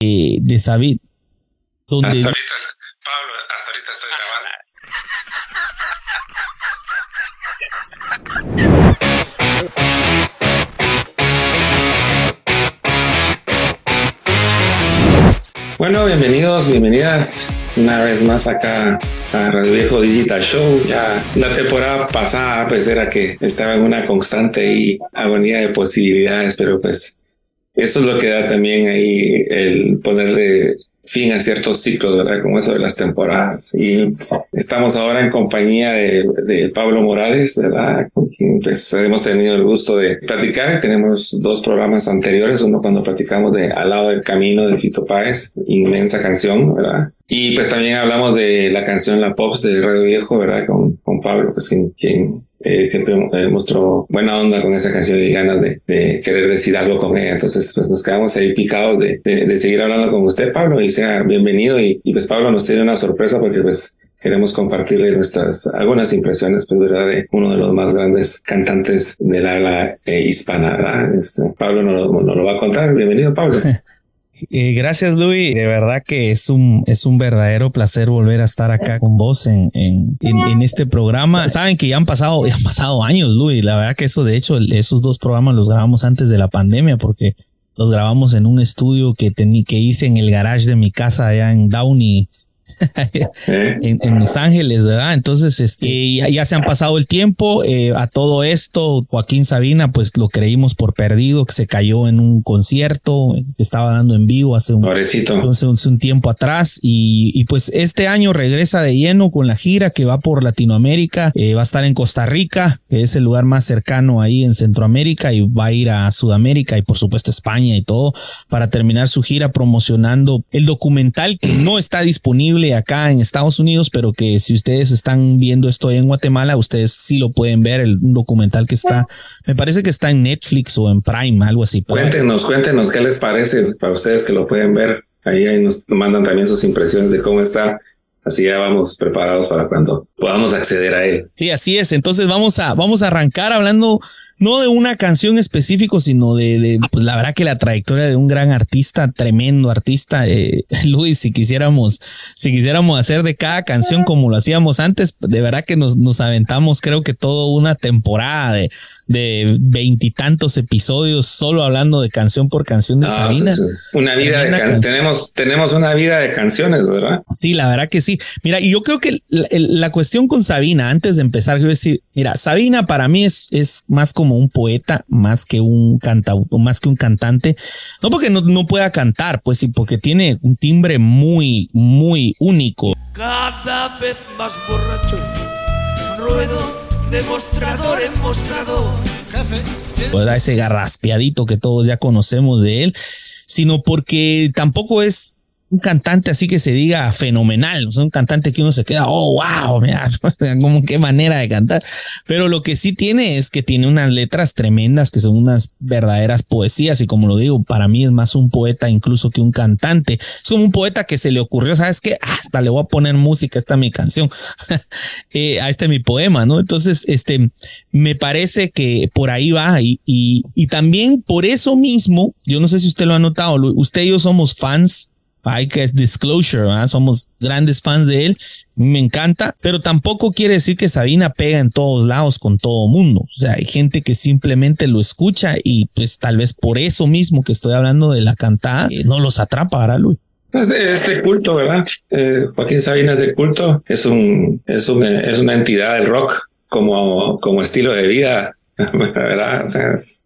eh, de Sabid. Donde hasta ahorita, Pablo, hasta ahorita estoy grabando. Bueno, bienvenidos, bienvenidas una vez más acá a Radio Viejo Digital Show. Ya la temporada pasada pues era que estaba en una constante y agonía de posibilidades, pero pues eso es lo que da también ahí el ponerle fin a ciertos ciclos, ¿verdad? Como eso de las temporadas. Y estamos ahora en compañía de, Pablo Morales, ¿verdad? Con quien pues hemos tenido el gusto de platicar. Tenemos dos programas anteriores, uno cuando platicamos de Al lado del camino de Fito Páez, inmensa canción, ¿verdad? Y pues también hablamos de la canción La Pops de Radio Viejo, ¿verdad? Con, con Pablo, pues quien, quien eh, siempre eh, mostró buena onda con esa canción y ganas de, de, querer decir algo con ella. Entonces, pues nos quedamos ahí picados de, de, seguir hablando con usted, Pablo, y sea bienvenido. Y, pues Pablo nos tiene una sorpresa porque pues queremos compartirle nuestras algunas impresiones, pues. De uno de los más grandes cantantes del habla eh, hispana, ¿verdad? Este, Pablo nos, nos lo va a contar. Bienvenido, Pablo. Eh, gracias, Luis. De verdad que es un, es un verdadero placer volver a estar acá con vos en, en, en, este programa. Saben que ya han pasado, ya han pasado años, Luis. La verdad que eso, de hecho, esos dos programas los grabamos antes de la pandemia porque los grabamos en un estudio que, que hice en el garage de mi casa allá en Downey, en, Los Ángeles, ¿verdad? Entonces, este, ya, se han pasado el tiempo. Eh, a todo esto, Joaquín Sabina, pues lo creímos por perdido, que se cayó en un concierto que estaba dando en vivo hace un, un, tiempo atrás. Y, pues este año regresa de lleno con la gira que va por Latinoamérica. Eh, va a estar en Costa Rica, que es el lugar más cercano ahí en Centroamérica, y va a ir a Sudamérica y por supuesto España y todo para terminar su gira promocionando el documental que no está disponible acá en Estados Unidos, pero que si ustedes están viendo esto en Guatemala, ustedes sí lo pueden ver, el documental que está, me parece que está en Netflix o en Prime, algo así. Cuéntenos, cuéntenos qué les parece para ustedes que lo pueden ver. Ahí, ahí nos mandan también sus impresiones de cómo está. Así ya vamos preparados para cuando podamos acceder a él. Sí, así es. Entonces vamos a, vamos a arrancar hablando no de una canción específico, sino de, pues la verdad que la trayectoria de un gran artista, tremendo artista, eh, Luis, si quisiéramos, si quisiéramos hacer de cada canción como lo hacíamos antes, de verdad que nos, nos aventamos, creo que toda una temporada de, de veintitantos episodios solo hablando de canción por canción de ah, Sabina. una vida de tenemos, tenemos una vida de canciones, ¿verdad? Sí, la verdad que sí. Mira, y yo creo que la, cuestión con Sabina, antes de empezar, quiero decir, mira, Sabina para mí es, es más como un poeta, más que un cantautor, más que un cantante. No porque no, no pueda cantar, pues sí, porque tiene un timbre muy, muy único. Cada vez más borracho, ruedo demostrador en mostrador. Jefe. Ese garraspeadito que todos ya conocemos de él, sino porque tampoco es un cantante así que se diga fenomenal, o sea, un cantante que uno se queda, oh, wow, mira, como qué manera de cantar. Pero lo que sí tiene es que tiene unas letras tremendas que son unas verdaderas poesías y como lo digo, para mí es más un poeta incluso que un cantante. Es como un poeta que se le ocurrió, ¿sabes qué? Hasta le voy a poner música, esta mi canción, eh, a este mi poema, ¿no? Entonces, este, me parece que por ahí va y, y, y también por eso mismo, yo no sé si usted lo ha notado, usted y yo somos fans hay que es disclosure, somos grandes fans de él, me encanta, pero tampoco quiere decir que Sabina pega en todos lados con todo mundo. O sea, hay gente que simplemente lo escucha y pues tal vez por eso mismo que estoy hablando de la cantada, eh, no los atrapa, ¿verdad, Luis? Es de, culto, ¿verdad? Eh, Joaquín Sabina es de culto, es un, es es una entidad del rock como, como estilo de vida, ¿verdad? O sea, es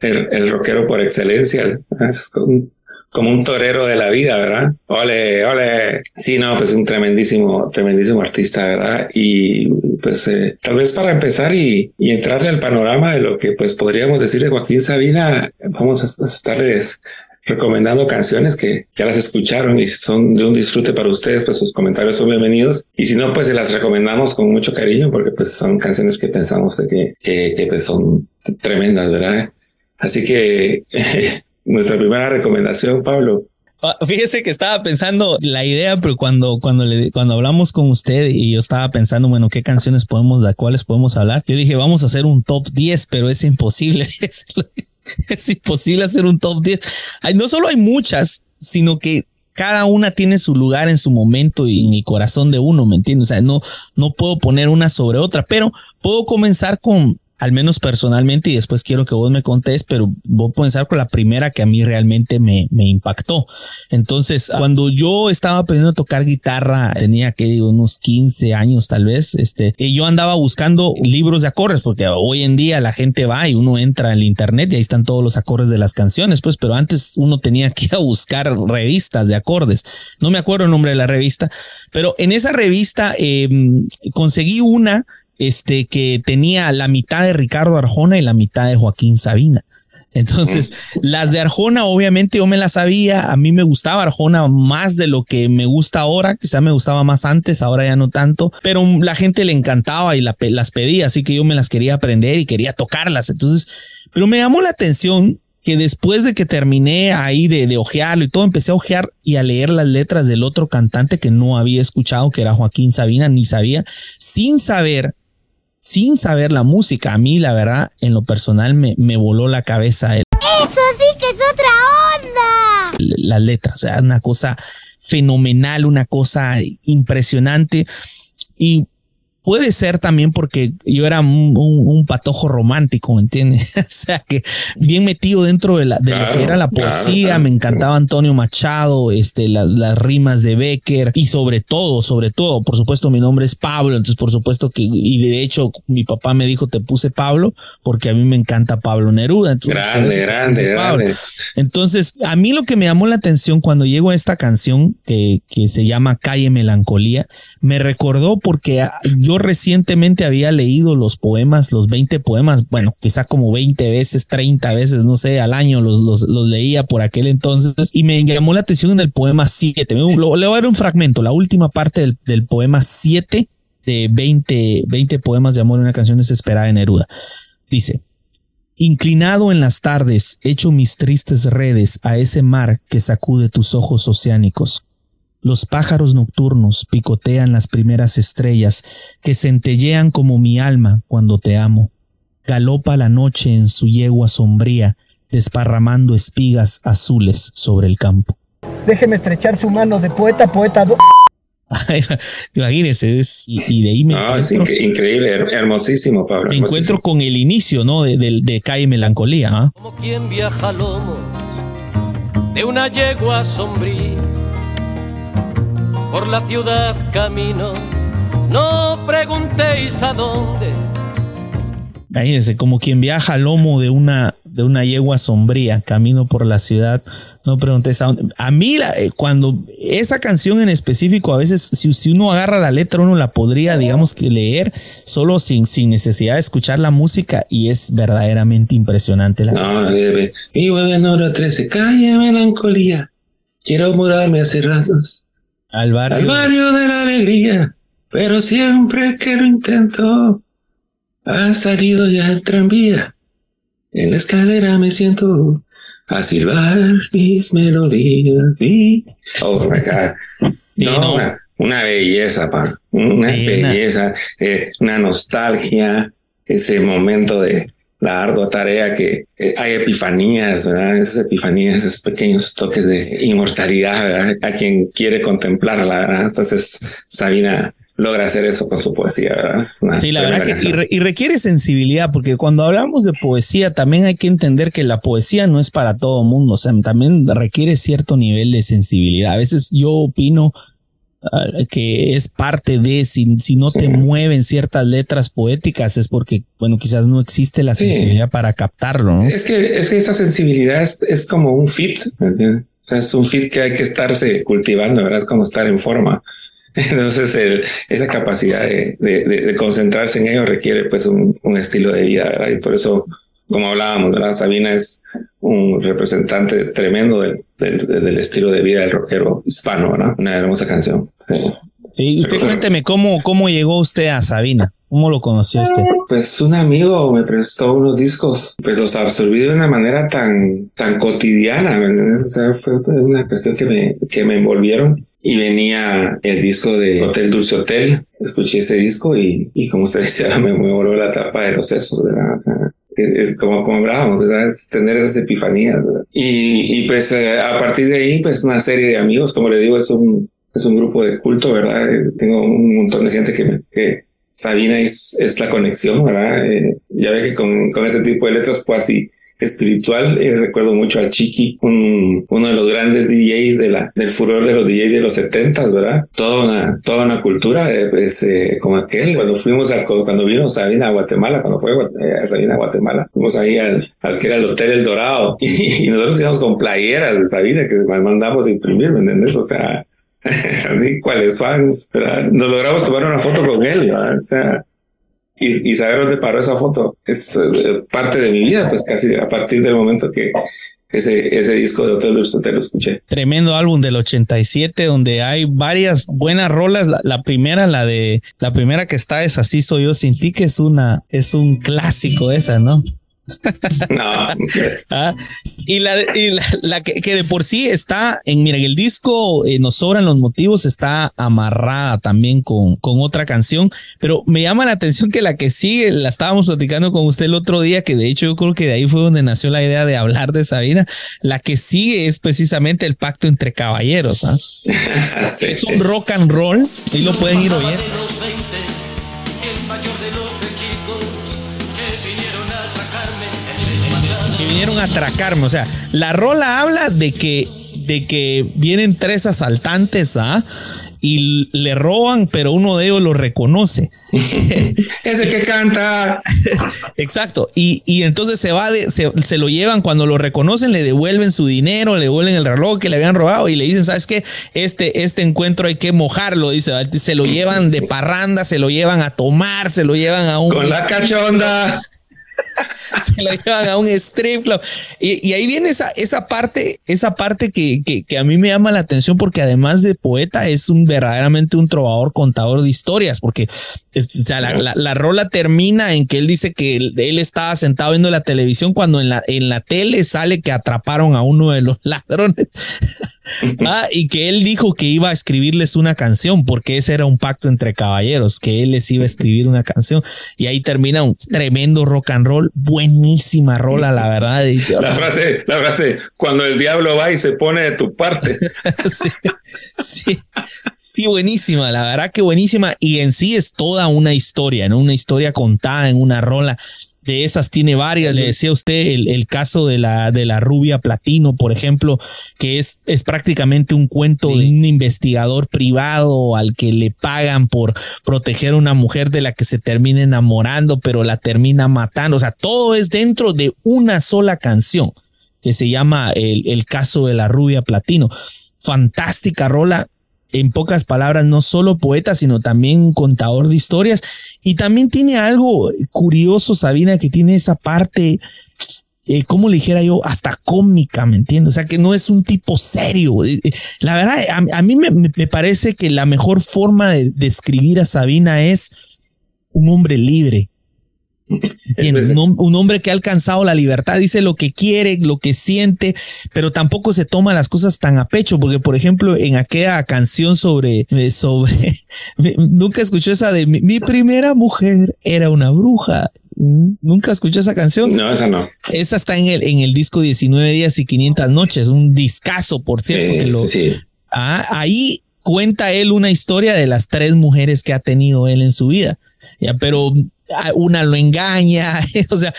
el, el rockero por excelencia, es un, como un torero de la vida, ¿verdad? Ole, ole. Sí, no, pues un tremendísimo, tremendísimo artista, ¿verdad? Y pues eh, tal vez para empezar y, y, entrarle al panorama de lo que pues podríamos decir de Joaquín Sabina, vamos a, estarles recomendando canciones que ya las escucharon y son de un disfrute para ustedes, pues sus comentarios son bienvenidos. Y si no, pues se las recomendamos con mucho cariño porque pues son canciones que pensamos de que, que, que pues son tremendas, ¿verdad? Así que nuestra primera recomendación, Pablo. Ah, fíjese que estaba pensando la idea, pero cuando, cuando, le, cuando hablamos con usted y yo estaba pensando, bueno, qué canciones podemos, de cuáles podemos hablar, yo dije, vamos a hacer un top 10, pero es imposible. es, imposible hacer un top 10. no solo hay muchas, sino que cada una tiene su lugar en su momento y en el corazón de uno, ¿me entiendes? O sea, no, no puedo poner una sobre otra, pero puedo comenzar con, al menos personalmente, y después quiero que vos me contés, pero voy a comenzar con la primera que a mí realmente me, impactó. Entonces, cuando yo estaba aprendiendo a tocar guitarra, tenía que digo, unos 15 años tal vez, este, y yo andaba buscando libros de acordes, porque hoy en día la gente va y uno entra en el internet y ahí están todos los acordes de las canciones, pues, pero antes uno tenía que ir a buscar revistas de acordes. No me acuerdo el nombre de la revista, pero en esa revista eh, conseguí una este, que tenía la mitad de Ricardo Arjona y la mitad de Joaquín Sabina. Entonces, las de Arjona, obviamente yo me las sabía. A mí me gustaba Arjona más de lo que me gusta ahora. Quizá me gustaba más antes, ahora ya no tanto. Pero la gente le encantaba y las pedía, así que yo me las quería aprender y quería tocarlas. Entonces, pero me llamó la atención que después de que terminé ahí de, de ojearlo y todo, empecé a ojear y a leer las letras del otro cantante que no había escuchado, que era Joaquín Sabina, ni sabía, sin saber sin saber la música. A mí, la verdad, en lo personal me, me voló la cabeza. Eso sí que es otra onda. Las letras, o sea, una cosa fenomenal, una cosa impresionante. Y Puede ser también porque yo era un, patojo romántico, ¿me entiendes? o sea, que bien metido dentro de, la, de lo que era la poesía, me encantaba Antonio Machado, este, las rimas de Becker y sobre todo, sobre todo, por supuesto, mi nombre es Pablo, entonces por supuesto que, y de hecho mi papá me dijo, te puse Pablo porque a mí me encanta Pablo Neruda. Entonces, grande, grande, grande. Entonces, a mí lo que me llamó la atención cuando llego a esta canción que, que se llama Calle Melancolía, me recordó porque yo recientemente había leído los poemas, los 20 poemas, bueno, quizá como 20 veces, 30 veces, no sé, al año los, los, leía por aquel entonces y me llamó la atención en el poema 7. Le voy a dar un fragmento, la última parte del, del poema 7 de 20, 20 poemas de amor en una canción desesperada de Neruda. Dice, Inclinado en las tardes, echo mis tristes redes a ese mar que sacude tus ojos oceánicos. Los pájaros nocturnos picotean las primeras estrellas que centellean como mi alma cuando te amo. Galopa la noche en su yegua sombría, desparramando espigas azules sobre el campo. Déjeme estrechar su mano de poeta, poeta. Imagínese, y, de ahí me ah, increíble, hermosísimo, Pablo. Me encuentro con el inicio, ¿no? De, de, Calle Melancolía. ¿ah? Como quien viaja lomos de una yegua sombría por la ciudad camino, no preguntéis a dónde. Es como quien viaja al lomo de una, de una yegua sombría, camino por la ciudad, no preguntéis a dónde. A mí, eh, cuando esa canción en específico, a veces, si, si, uno agarra la letra, uno la podría, digamos que leer solo sin, sin necesidad de escuchar la música y es verdaderamente impresionante. La no. Mi número 13, calle melancolía. Quiero mudarme hace ratos al barrio. barrio de la alegría. Pero siempre que lo intento, ha salido ya el tranvía. En la escalera me siento a silbar mis melodías. Oh my God. no, Una, belleza, pa. Una belleza, eh, una nostalgia, ese momento de, la ardua tarea que eh, hay epifanías, ¿verdad? Esas epifanías, esos pequeños toques de inmortalidad, ¿verdad? A quien quiere contemplarla, ¿verdad? Entonces, Sabina logra hacer eso con su poesía, ¿verdad? sí, la verdad que y, requiere sensibilidad, porque cuando hablamos de poesía también hay que entender que la poesía no es para todo mundo, o sea, también requiere cierto nivel de sensibilidad. A veces yo opino que es parte de, si, si no te mueven ciertas letras poéticas es porque, bueno, quizás no existe la sensibilidad para captarlo. ¿no? Es que, es que esa sensibilidad es, como un fit, o sea, es un fit que hay que estarse cultivando, ¿verdad? Es como estar en forma. Entonces, el, esa capacidad de, de, de, concentrarse en ello requiere pues un, un estilo de vida, ¿verdad? Y por eso como hablábamos, ¿verdad? Sabina es un representante tremendo del, del, estilo de vida del rockero hispano, ¿verdad? Una hermosa canción. Sí. usted cuénteme cómo, cómo llegó usted a Sabina. ¿Cómo lo conoció usted? Pues un amigo me prestó unos discos, pues los absorbí de una manera tan, tan cotidiana, O sea, fue una cuestión que me, que me envolvieron y venía el disco de Hotel Dulce Hotel. Escuché ese disco y, y como usted decía, me, me voló la tapa de los sesos, ¿verdad? O sea, es, como, como hablábamos, ¿verdad? Es tener esas epifanías, ¿verdad? Y, y pues eh, a partir de ahí, pues una serie de amigos, como le digo, es un, es un grupo de culto, ¿verdad? Tengo un montón de gente que, que Sabina es, es la conexión, ¿verdad? Eh, ya ve que con, con ese tipo de letras cuasi espiritual. Eh, recuerdo mucho al Chiqui, un, uno de los grandes DJs de la, del furor de los DJs de los setentas, ¿verdad? Toda una, toda una cultura, eh, pues, eh, como aquel. Cuando fuimos a, cuando vino Sabina a Guatemala, cuando fue a Sabina a Guatemala, fuimos ahí al, al que era el Hotel El Dorado y, nosotros íbamos con playeras de Sabina que mandamos a imprimir, ¿me entiendes? O sea, así, cuáles fans, ¿verdad? Nos logramos tomar una foto con él, ¿verdad? O sea, y, saber dónde paró esa foto es eh, parte de mi vida, pues casi a partir del momento que ese, ese disco de Hotel Hotel lo escuché. Tremendo álbum del 87 donde hay varias buenas rolas. La, primera, la de la primera que está es Así soy yo sin ti, que es una, es un clásico esa, ¿no? No. Ah, y la, la, que, de por sí está en, mira, el disco eh, Nos sobran los motivos está amarrada también con, con otra canción, pero me llama la atención que la que sigue, la estábamos platicando con usted el otro día, que de hecho yo creo que de ahí fue donde nació la idea de hablar de esa vida. La que sigue es precisamente el pacto entre caballeros. ¿ah? Es un rock and roll y lo pueden ir oyendo. Vinieron a atracarme. O sea, la rola habla de que, de que vienen tres asaltantes, ¿ah? y le roban, pero uno de ellos lo reconoce. Ese que canta. Exacto. Y, y entonces se va, de, se, lo llevan cuando lo reconocen, le devuelven su dinero, le devuelven el reloj que le habían robado y le dicen, ¿sabes qué? Este, este encuentro hay que mojarlo, dice. Se lo llevan de parranda, se lo llevan a tomar, se lo llevan a un... Con la cachonda. se la llevan a un strip club. Y, ahí viene esa, esa parte, esa parte que, que, a mí me llama la atención porque además de poeta es un verdaderamente un trovador contador de historias, porque la, rola termina en que él dice que él, estaba sentado viendo la televisión cuando en la, en la tele sale que atraparon a uno de los ladrones y que él dijo que iba a escribirles una canción porque ese era un pacto entre caballeros, que él les iba a escribir una canción y ahí termina un tremendo rock and roll buenísima rola, la verdad. La frase, la frase, cuando el diablo va y se pone de tu parte. sí, sí, buenísima, la verdad que buenísima. Y en sí es toda una historia, ¿no? Una historia contada en una rola de esas tiene varias. Le decía usted el, caso de la, de la rubia platino, por ejemplo, que es, es prácticamente un cuento de un investigador privado al que le pagan por proteger a una mujer de la que se termina enamorando, pero la termina matando. O sea, todo es dentro de una sola canción que se llama el, el caso de la rubia platino. Fantástica rola en pocas palabras, no solo poeta, sino también un contador de historias. Y también tiene algo curioso, Sabina, que tiene esa parte, eh, como le dijera yo, hasta cómica, ¿me entiendes? O sea, que no es un tipo serio. Eh, eh, la verdad, a, mí me, me, parece que la mejor forma de describir a Sabina es un hombre libre, un, hombre que ha alcanzado la libertad, dice lo que quiere, lo que siente, pero tampoco se toma las cosas tan a pecho, porque por ejemplo en aquella canción sobre, sobre, nunca escuchó esa de mi, primera mujer era una bruja. ¿Nunca escuché esa canción? No, esa no. Esa está en el, en el disco 19 días y 500 noches, un discazo, por cierto. Ah, ahí cuenta él una historia de las tres mujeres que ha tenido él en su vida. Ya, pero una lo engaña, o sea,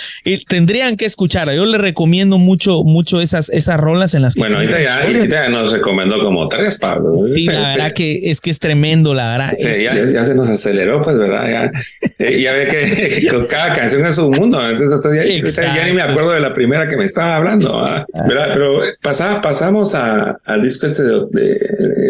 tendrían que escucharla. Yo le recomiendo mucho, mucho esas, esas rolas en las que. Bueno, ahorita ya, nos recomendó como tres, Pablo. Sí, la verdad que es que es tremendo, la verdad. Sí, ya, se nos aceleró, pues, ¿verdad? Ya, eh, ya ve que, cada canción es un mundo. Entonces, ya, ni me acuerdo de la primera que me estaba hablando, ah. Pero pasamos a, al disco este de,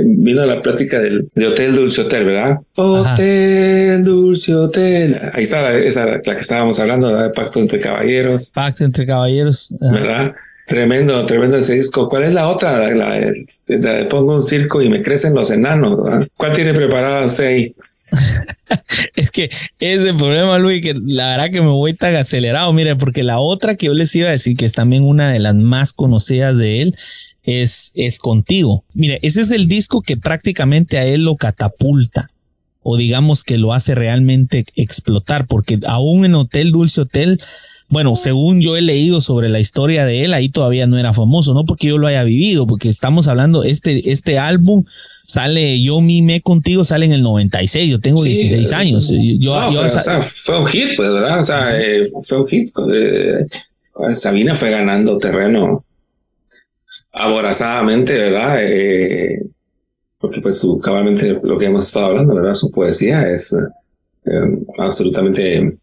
vino la plática del, de Hotel Dulce Hotel, ¿verdad? Hotel Dulce Hotel. Ahí está esa la que estábamos hablando, ¿verdad? Pacto entre caballeros. Pacto entre caballeros. ¿Verdad? Tremendo, tremendo ese disco. ¿Cuál es la otra? La, de pongo un circo y me crecen los enanos. ¿verdad? ¿Cuál tiene preparada usted ahí? es que ese el problema, Luis, que la verdad que me voy tan acelerado. Mire, porque la otra que yo les iba a decir, que es también una de las más conocidas de él, es, es contigo. Mire, ese es el disco que prácticamente a él lo catapulta o digamos que lo hace realmente explotar, porque aún en Hotel Dulce Hotel bueno, según yo he leído sobre la historia de él, ahí todavía no era famoso, no porque yo lo haya vivido, porque estamos hablando, este, este álbum sale, yo mime contigo, sale en el 96, yo tengo 16 años. Yo, fue, o sea, fue un hit, pues, ¿verdad? O sea, eh, fue un hit. Eh, Sabina fue ganando terreno aborazadamente, ¿verdad? Eh, porque pues su, cabalmente lo que hemos estado hablando, ¿verdad? Su poesía es absolutamente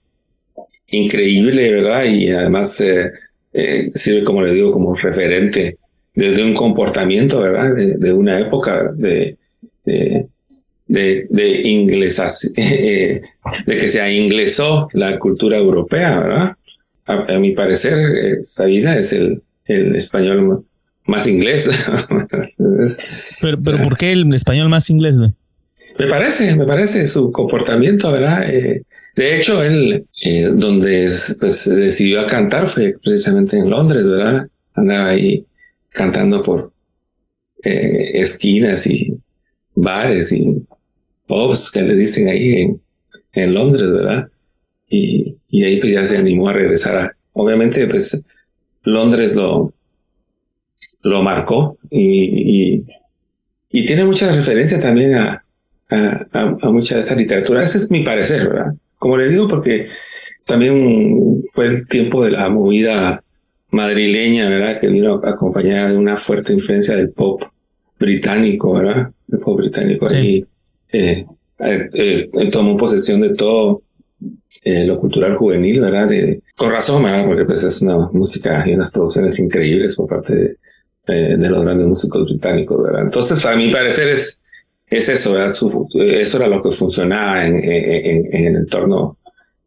increíble, ¿verdad? Y además eh, eh, sirve, como le digo, como referente de, un comportamiento, ¿verdad? De, una época de, de, de, inglesas, eh, de que se inglesó la cultura europea, ¿verdad? A, mi parecer, Sabina es el, el español más inglés. pero, pero ¿por qué el español más inglés? Me parece, me parece su comportamiento, ¿verdad? De hecho, él, eh, donde pues, decidió a cantar fue precisamente en Londres, ¿verdad? Andaba ahí cantando por eh, esquinas y bares y pubs que le dicen ahí en, en Londres, ¿verdad? Y, y ahí pues ya se animó a regresar a, obviamente pues Londres lo, lo marcó y, y, y tiene mucha referencia también a, a, a, mucha de esa literatura. Ese es mi parecer, ¿verdad? Como le digo, porque también fue el tiempo de la movida madrileña, ¿verdad? Que vino acompañada de una fuerte influencia del pop británico, ¿verdad? El pop británico ahí eh, eh, eh, tomó posesión de todo eh, lo cultural juvenil, ¿verdad? De, con razón, ¿verdad? Porque pues es una música y unas producciones increíbles por parte de, eh, de los grandes músicos británicos, ¿verdad? Entonces, para mi parecer es es eso, ¿verdad? eso era lo que funcionaba en, en, en, el entorno,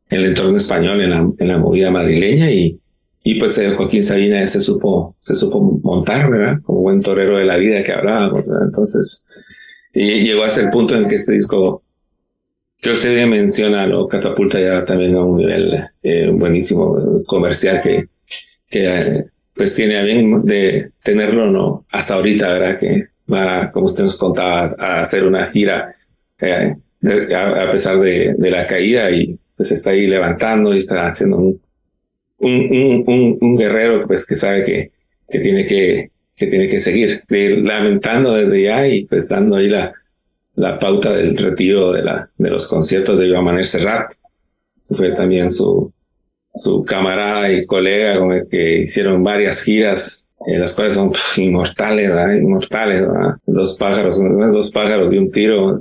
en el entorno español, en la, en la movida madrileña y, y pues eh, Joaquín Sabina se supo, se supo montar, ¿verdad? Como buen torero de la vida que hablábamos, ¿verdad? Entonces, y llegó hasta el punto en que este disco, que usted bien menciona, lo catapulta ya también a un nivel eh, buenísimo comercial que, que eh, pues tiene a bien de tenerlo, ¿no? Hasta ahorita, ¿verdad? Que va, como usted nos contaba, a hacer una gira eh, a, pesar de, la caída y pues está ahí levantando y está haciendo un, un, un, un guerrero pues que sabe que, que tiene que, que tiene que seguir lamentando desde ya y pues dando ahí la, la pauta del retiro de, la, de los conciertos de Joan Manuel Serrat, fue también su, su camarada y colega con el que hicieron varias giras eh, las cuales son inmortales, ¿verdad? Inmortales, ¿verdad? Dos pájaros, dos pájaros de un tiro.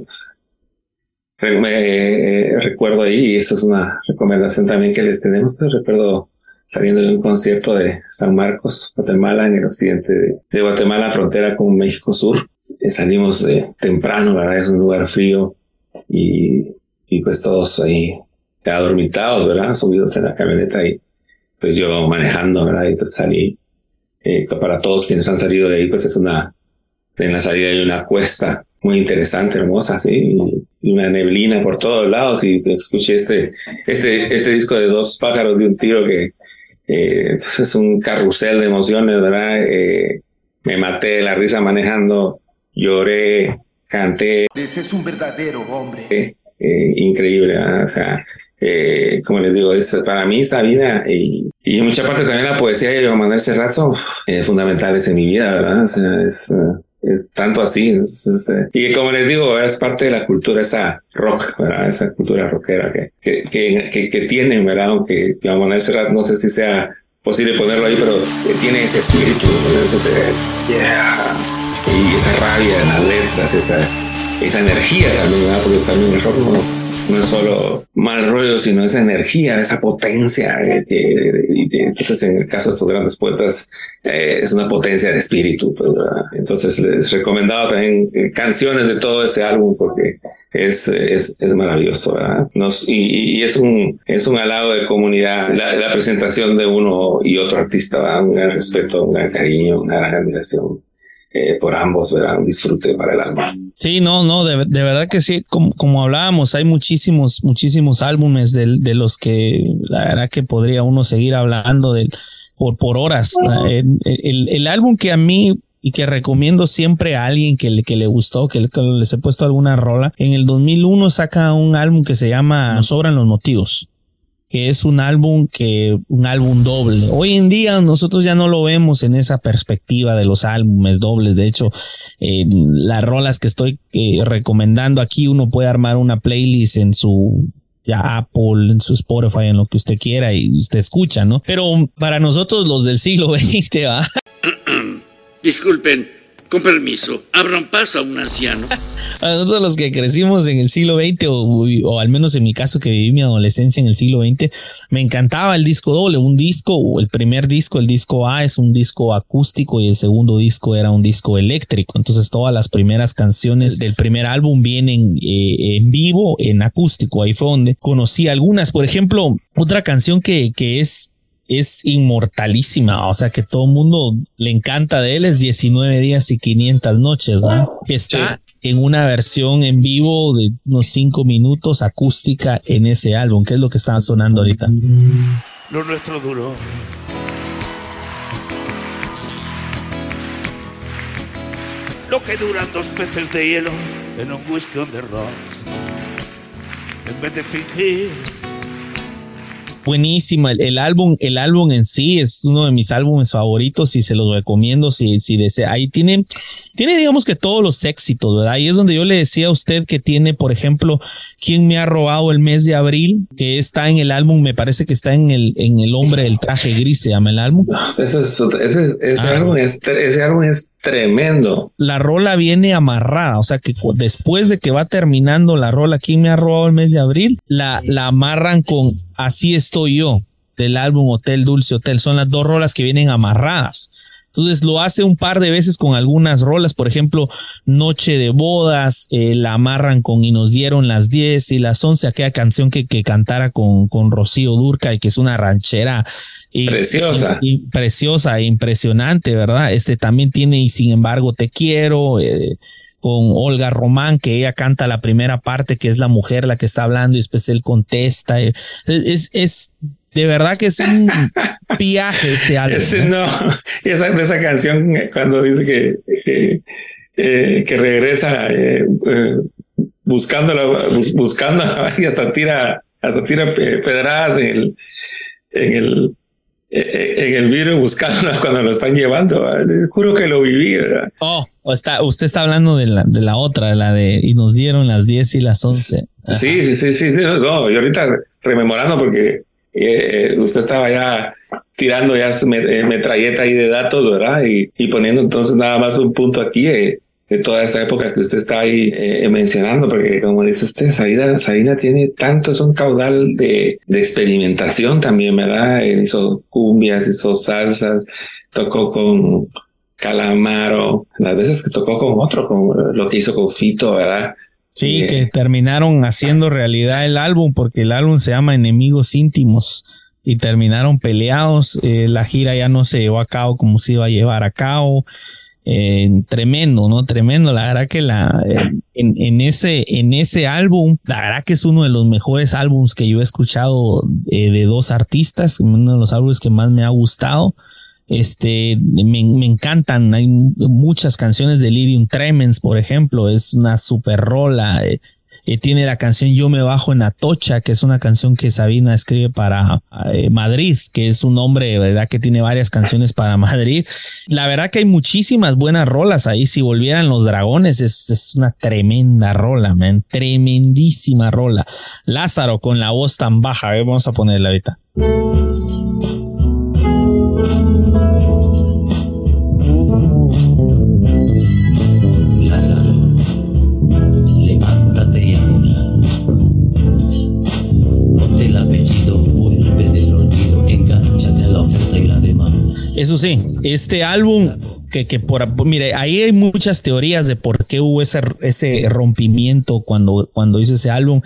Me, eh, recuerdo ahí, y esto es una recomendación también que les tenemos, pero recuerdo saliendo de un concierto de San Marcos, Guatemala, en el occidente de, Guatemala, frontera con México Sur. Eh, salimos temprano, ¿verdad? Es un lugar frío y, y pues todos ahí adormitados, ¿verdad? Subidos en la camioneta y pues yo manejando, ¿verdad? Y pues salí eh, para todos quienes han salido de ahí, pues es una, en la salida hay una cuesta muy interesante, hermosa, sí, y una neblina por todos lados y escuché este, este, este disco de dos pájaros de un tiro que eh, pues es un carrusel de emociones, ¿verdad? Eh, me maté de la risa manejando, lloré, canté. Ese es un verdadero hombre. Eh, increíble, ¿verdad? o sea, eh, como les digo, es para mí Sabina y, y en mucha parte también la poesía de Manuel Serrat son eh, fundamentales en mi vida, ¿verdad? O sea, es, eh, es tanto así. Eh, y como les digo, es parte de la cultura esa rock, ¿verdad? Esa cultura rockera que, que, que, que, tienen, ¿verdad? Aunque Manuel Serrat no sé si sea posible ponerlo ahí, pero tiene ese espíritu, ese, yeah, y esa rabia en las letras, esa, esa energía también, ¿verdad? Porque también el rock no no es solo mal rollo, sino esa energía, esa potencia. Que, entonces, en el caso de estos grandes poetas, eh, es una potencia de espíritu. Pues, entonces, les recomendaba también eh, canciones de todo este álbum porque es, es, es maravilloso, ¿verdad? Y, es un, es un halago de comunidad, la presentación de uno y otro artista, un gran respeto, un gran cariño, una gran admiración. Eh, por ambos. Un disfrute para el alma. Sí, no, no, de, verdad que sí, como, como, hablábamos, hay muchísimos, muchísimos álbumes de, de, los que la verdad que podría uno seguir hablando de, por, por horas. El, el, el, álbum que a mí y que recomiendo siempre a alguien que le, que le gustó, que, que les he puesto alguna rola, en el 2001 saca un álbum que se llama Nos sobran los motivos que es un álbum que un álbum doble. Hoy en día nosotros ya no lo vemos en esa perspectiva de los álbumes dobles. De hecho, las rolas que estoy eh, recomendando aquí, uno puede armar una playlist en su ya Apple, en su Spotify, en lo que usted quiera y usted escucha, ¿no? Pero para nosotros los del siglo XX, ¿va? Disculpen, con permiso, abran paso a un anciano. A nosotros los que crecimos en el siglo XX, o, o al menos en mi caso que viví mi adolescencia en el siglo XX, me encantaba el disco doble. Un disco, el primer disco, el disco A es un disco acústico y el segundo disco era un disco eléctrico. Entonces todas las primeras canciones del primer álbum vienen eh, en vivo, en acústico. Ahí fue donde conocí algunas. Por ejemplo, otra canción que, que es es inmortalísima, o sea que todo el mundo le encanta de él, es 19 días y 500 noches, ¿no? que está en una versión en vivo de unos 5 minutos acústica en ese álbum, que es lo que está sonando ahorita. Lo nuestro duró. Lo que duran dos peces de hielo en un whisky on the rocks. En vez de fingir buenísima. El, álbum, el álbum en sí es uno de mis álbumes favoritos y se los recomiendo si, si desea. Ahí tiene, tiene, digamos que todos los éxitos, ¿verdad? Ahí es donde yo le decía a usted que tiene, por ejemplo, ¿Quién me ha robado el mes de abril? Que está en el álbum, me parece que está en el, en el hombre del traje gris, se llama el álbum. Ese, es, ese, ese Ah. álbum es, ese álbum es tremendo. La rola viene amarrada, o sea que después de que va terminando la rola, ¿Quién me ha robado el mes de abril? La, la amarran con Así estoy yo, del álbum Hotel Dulce Hotel. Son las dos rolas que vienen amarradas. Entonces lo hace un par de veces con algunas rolas, por ejemplo, Noche de Bodas, eh, la amarran con Y nos dieron las 10 y las 11, aquella canción que, que cantara con, con Rocío Durca y que es una ranchera eh, Preciosa. y- y preciosa e impresionante, ¿verdad? Este también tiene Y sin embargo te quiero, eh, con Olga Román, que ella canta la primera parte, que es la mujer la que está hablando y después él contesta. eh, Es, es de verdad que es un viaje este álbum. Ese ¿no? esa, esa canción cuando dice que, que, eh, que regresa eh, eh, buscándola, bus- buscando y hasta tira, hasta tira eh, pedradas en el, en el, eh, en el vidrio buscándola cuando lo están llevando. Juro que lo viví, ¿verdad? Oh, está, usted está hablando de la, de la otra, de la de y nos dieron las 10 y las 11. Ajá. Sí, sí, sí, sí. No, yo ahorita rememorando porque eh, usted estaba ya tirando ya eh, metralleta ahí de datos, ¿verdad? Y, y poniendo entonces nada más un punto aquí de toda esa época que usted está ahí eh, mencionando, porque como dice usted, Sabina tiene tanto, es un caudal de, de experimentación también, ¿verdad? Hizo cumbias, hizo salsas, tocó con Calamaro, las veces que tocó con otro, con lo que hizo con Fito, ¿verdad? Sí, Eh, que terminaron haciendo realidad el álbum porque el álbum se llama Enemigos íntimos y terminaron peleados. Eh, la gira ya no se llevó a cabo como se iba a llevar a cabo. Eh, tremendo, ¿no? Tremendo. La verdad que la eh, en, en ese en ese álbum, la verdad que es uno de los mejores álbums que yo he escuchado de dos artistas, uno de los álbumes que más me ha gustado. Este, me, encantan. Hay muchas canciones de Lyrium Tremens, por ejemplo. Es una super rola. Eh, eh, tiene la canción Yo me bajo en Atocha, que es una canción que Sabina escribe para eh, Madrid, que es un hombre, ¿verdad? Que tiene varias canciones para Madrid. La verdad que hay muchísimas buenas rolas ahí. Si volvieran los dragones, es, es una tremenda rola, man. Tremendísima rola. Lázaro con la voz tan baja. A ver, vamos a ponerla ahorita. Eso sí, este álbum que, que por mire, ahí hay muchas teorías de por qué hubo ese, ese rompimiento cuando, cuando hizo ese álbum.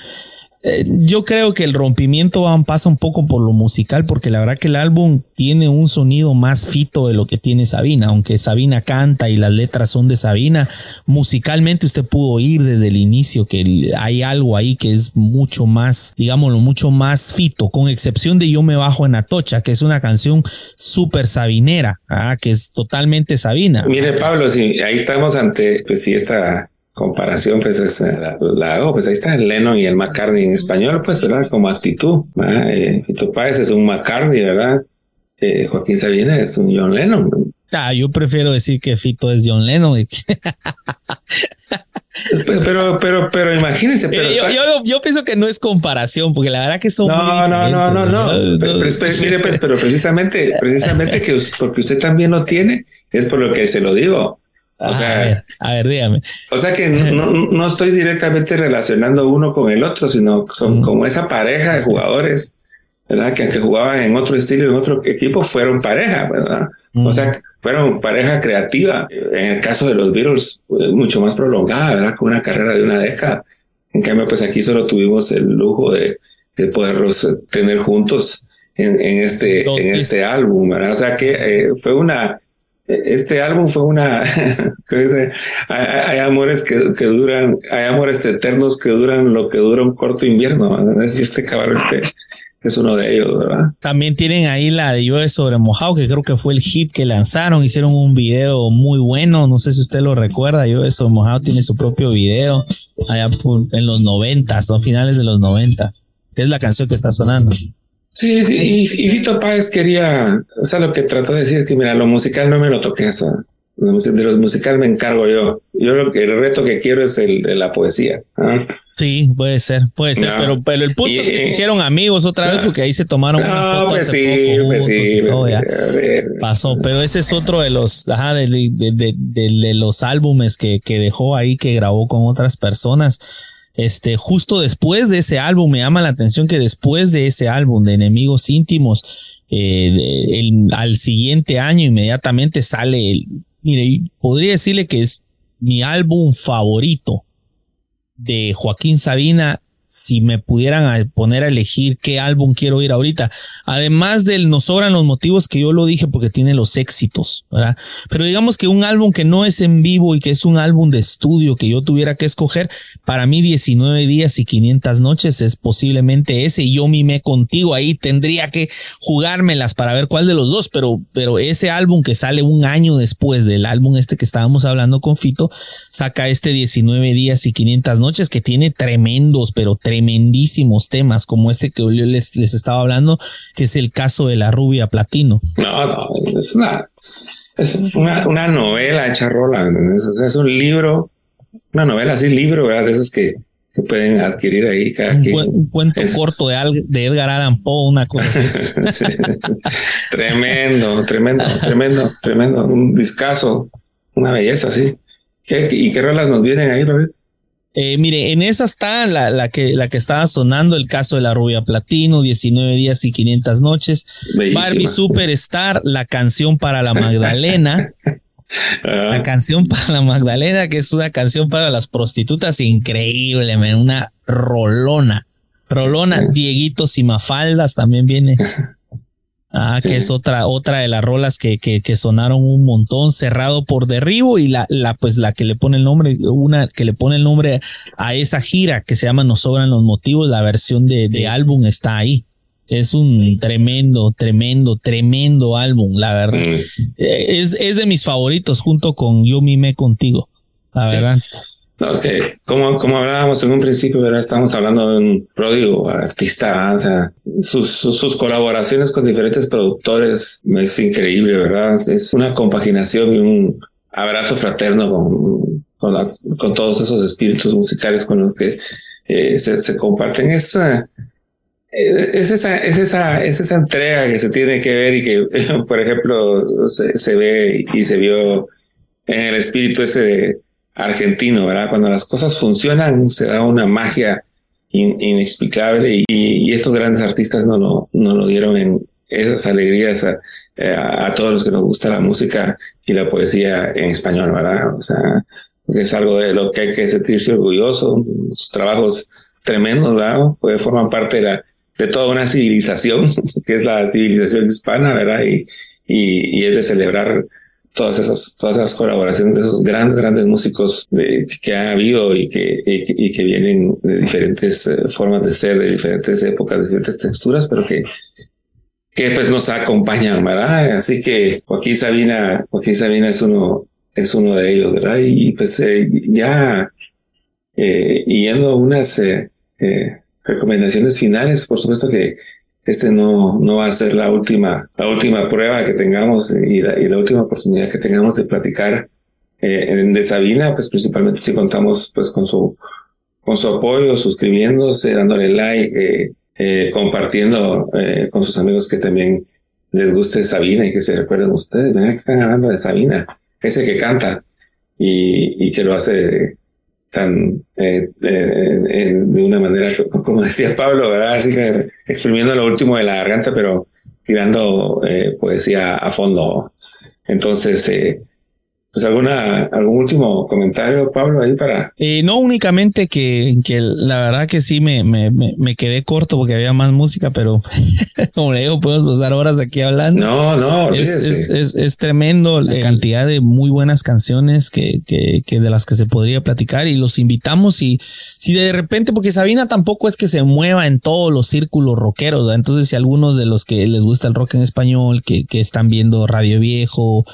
Eh, yo creo que el rompimiento pasa un poco por lo musical, porque la verdad que el álbum tiene un sonido más fito de lo que tiene Sabina, aunque Sabina canta y las letras son de Sabina, musicalmente usted pudo oír desde el inicio que hay algo ahí que es mucho más, digámoslo, mucho más fito, con excepción de Yo me bajo en Atocha, que es una canción súper sabinera, ah, que es totalmente Sabina. Mire, Pablo, sí, ahí estamos ante, pues sí, esta comparación, pues es, eh, la, la hago, pues ahí está el Lennon y el McCartney en español, pues, ¿verdad? Como actitud. ¿verdad? Eh, Fito Páez es un McCartney, ¿verdad? Eh, Joaquín Sabina es un John Lennon. Ah, yo prefiero decir que Fito es John Lennon. y que- Pero, pero, pero, pero imagínense, pero yo, yo, yo pienso que no es comparación, porque la verdad que son. muy no, no, no, no, no. diferentes, Pero, pero, pero, mire, pues, pero precisamente, precisamente que porque usted también lo tiene, es por lo que se lo digo. O Ajá, sea, a ver, a ver, dígame. O sea que no, no- no estoy directamente relacionando uno con el otro, sino son como esa pareja de jugadores, ¿verdad? Que aunque jugaban en otro estilo, en otro equipo, fueron pareja, ¿verdad? O sea, fueron pareja creativa. En el caso de los Beatles, eh, mucho más prolongada, ¿verdad? Con una carrera de una década. En cambio, pues aquí solo tuvimos el lujo de, de poderlos eh, tener juntos en, en este, Dos en este álbum, ¿verdad? O sea que eh, fue una, este álbum fue una, hay, amores que, duran, hay amores eternos que duran lo que dura un corto invierno. Y este cabrón este es uno de ellos, ¿verdad? También tienen ahí la de Llueve sobre mojado, que creo que fue el hit que lanzaron. Hicieron un video muy bueno. No sé si usted lo recuerda. Llueve sobre mojado tiene su propio video allá por- en los noventas, son finales de los noventas. Es la canción que está sonando. Sí, sí, y, y Fito Páez quería, o sea, lo que trató de decir es que, mira, lo musical no me lo toques, mus- de lo musical me encargo yo. Yo lo que, el reto que quiero es el, la poesía. ¿ah? Sí, puede ser, puede ser, No. pero, pero el punto Y- es que se hicieron amigos otra vez porque ahí se tomaron una No, foto pues hace sí, poco pues juntos sí. y todo, ya. pasó, pero ese es otro de los, ajá, de, de- de- de- de los álbumes que, que dejó ahí, que grabó con otras personas. Este, justo después de ese álbum, me llama la atención que después de ese álbum de Enemigos Íntimos, eh, al siguiente año inmediatamente sale, el, mire, podría decirle que es mi álbum favorito de Joaquín Sabina si me pudieran poner a elegir qué álbum quiero ir ahorita. Además del Nos sobran los motivos que yo lo dije porque tiene los éxitos, ¿verdad? Pero digamos que un álbum que no es en vivo y que es un álbum de estudio que yo tuviera que escoger, para mí 19 días y 500 noches es posiblemente ese. Yo mimé contigo, ahí tendría que jugármelas para ver cuál de los dos, pero, pero ese álbum que sale un año después del álbum este que estábamos hablando con Fito, saca este 19 días y 500 noches que tiene tremendos, pero tremendísimos temas, como este que yo les, les estaba hablando, que es el caso de la rubia platino. No, no, es una, es una, una novela hecha rola, es un libro, una novela así, libro, ¿verdad? De esos que, que pueden adquirir ahí cada Un, quien. un cuento Es- corto de, Al- de Edgar Allan Poe, una cosa así. Sí. tremendo, tremendo, tremendo, tremendo, un discazo, una belleza, sí. ¿Qué, ¿Y qué rolas nos vienen ahí, David? Eh, mire, en esa está la, la, que, la que estaba sonando, el caso de la rubia platino, 19 días y 500 noches. Bellísima. Barbie Superstar, la canción para la Magdalena. Ah, La canción para la Magdalena, que es una canción para las prostitutas increíble, man, una rolona. Rolona, Dieguitos y Mafaldas también viene. Ah, que es otra, otra de las rolas que, que, que sonaron un montón, cerrado por derribo, y la, la, pues la que le pone el nombre, una que le pone el nombre a esa gira que se llama Nos sobran los motivos, la versión de, de álbum está ahí. Es un tremendo, tremendo, tremendo álbum, la verdad. Eh, es, es de mis favoritos junto con Yo Mimé Contigo, la verdad. No, es que, como, hablábamos en un principio, ¿verdad? Estamos hablando de un pródigo artista, o sea, sus, sus, colaboraciones con diferentes productores es increíble, ¿verdad? Es una compaginación y un abrazo fraterno con, con, con todos esos espíritus musicales con los que eh, se, se comparten. Esa, eh, es esa, es esa, es esa entrega que se tiene que ver y que, por ejemplo, se, se ve y se vio en el espíritu ese de argentino, ¿verdad? Cuando las cosas funcionan, se da una magia in- inexplicable y, estos grandes artistas no lo, no lo dieron en esas alegrías a, todos los que nos gusta la música y la poesía en español, ¿verdad? O sea, es algo de lo que hay que sentirse orgulloso, sus trabajos tremendos, ¿verdad? Pues forman parte de, toda una civilización, que es la civilización hispana, ¿verdad? Y, y es de celebrar todas esas, todas esas colaboraciones de esos grandes, grandes músicos de- que ha habido y que, y que, vienen de diferentes eh, formas de ser, de diferentes épocas, de diferentes texturas, pero que, que pues nos acompañan, ¿verdad? Así que Joaquín Sabina, Joaquín Sabina es uno, es uno de ellos, ¿verdad? Y pues eh, ya eh, yendo a unas eh, eh, recomendaciones finales, por supuesto que este no, no va a ser la última, la última prueba que tengamos y la, y la última oportunidad que tengamos de platicar eh, de Sabina, pues principalmente si contamos pues con su, con su apoyo, suscribiéndose, dándole like, eh, eh, compartiendo eh, con sus amigos que también les guste Sabina y que se recuerden ustedes, ¿verdad? que están hablando de Sabina, ese que canta y, y que lo hace tan eh, eh, en- de una manera, como decía Pablo, ¿verdad? Exprimiendo lo último de la garganta, pero tirando eh, poesía a fondo. Entonces, eh, pues alguna, algún último comentario, Pablo, ahí para Eh, no únicamente que, que la verdad que sí me, me, me, quedé corto porque había más música, pero como le digo, podemos pasar horas aquí hablando. No, no, es, es, es, es tremendo la cantidad de muy buenas canciones que, que, que de las que se podría platicar y los invitamos y si de repente, porque Sabina tampoco es que se mueva en todos los círculos rockeros, ¿verdad? entonces si algunos de los que les gusta el rock en español, que, que están viendo Radio Viejo,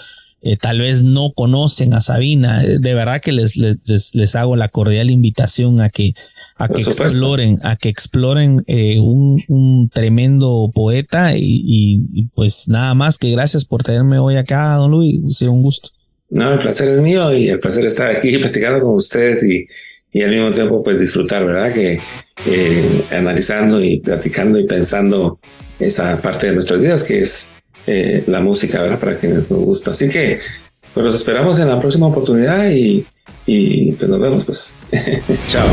eh, tal vez no conocen a Sabina, eh, de verdad que les, les, les, hago la cordial invitación a que, a que exploren, a que exploren eh, un, un tremendo poeta y, y- y, pues nada más que gracias por tenerme hoy acá, don Luis, ha sido un gusto. No, el placer es mío y el placer estar aquí platicando con ustedes y, y al mismo tiempo pues disfrutar, ¿verdad? Que eh, analizando y platicando y pensando esa parte de nuestras vidas que es eh, la música, ¿verdad? Para quienes nos gusta. Así que pues los esperamos en la próxima oportunidad y, y pues nos vemos pues. Chao.